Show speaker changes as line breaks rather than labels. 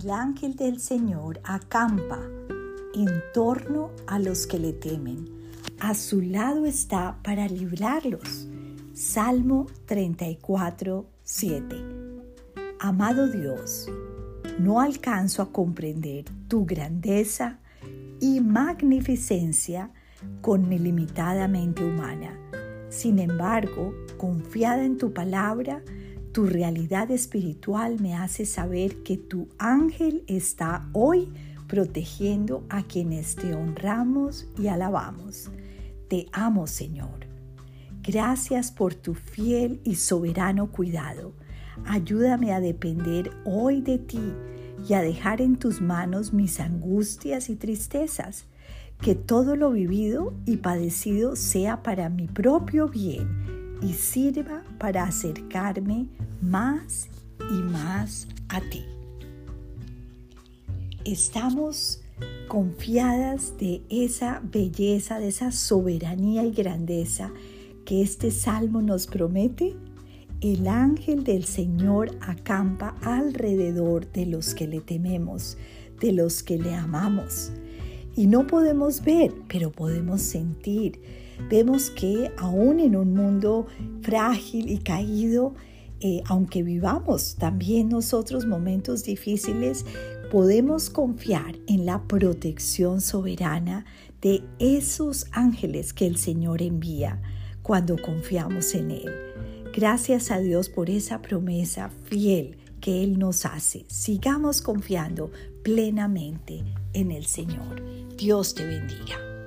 El ángel del Señor acampa en torno a los que le temen. A su lado está para librarlos. Salmo 34, 7. Amado Dios, no alcanzo a comprender tu grandeza y magnificencia con mi limitada mente humana. Sin embargo, confiada en tu palabra, tu realidad espiritual me hace saber que tu ángel está hoy protegiendo a quienes te honramos y alabamos. Te amo, Señor. Gracias por tu fiel y soberano cuidado. Ayúdame a depender hoy de ti y a dejar en tus manos mis angustias y tristezas. Que todo lo vivido y padecido sea para mi propio bien y sirva para acercarme más y más a ti. Estamos confiadas de esa belleza, de esa soberanía y grandeza que este salmo nos promete. El ángel del Señor acampa alrededor de los que le tememos, de los que le amamos. Y no podemos ver, pero podemos sentir vemos que aún en un mundo frágil y caído, eh, aunque vivamos también nosotros momentos difíciles, podemos confiar en la protección soberana de esos ángeles que el Señor envía cuando confiamos en Él. Gracias a Dios por esa promesa fiel que Él nos hace. Sigamos confiando plenamente en el Señor. Dios te bendiga.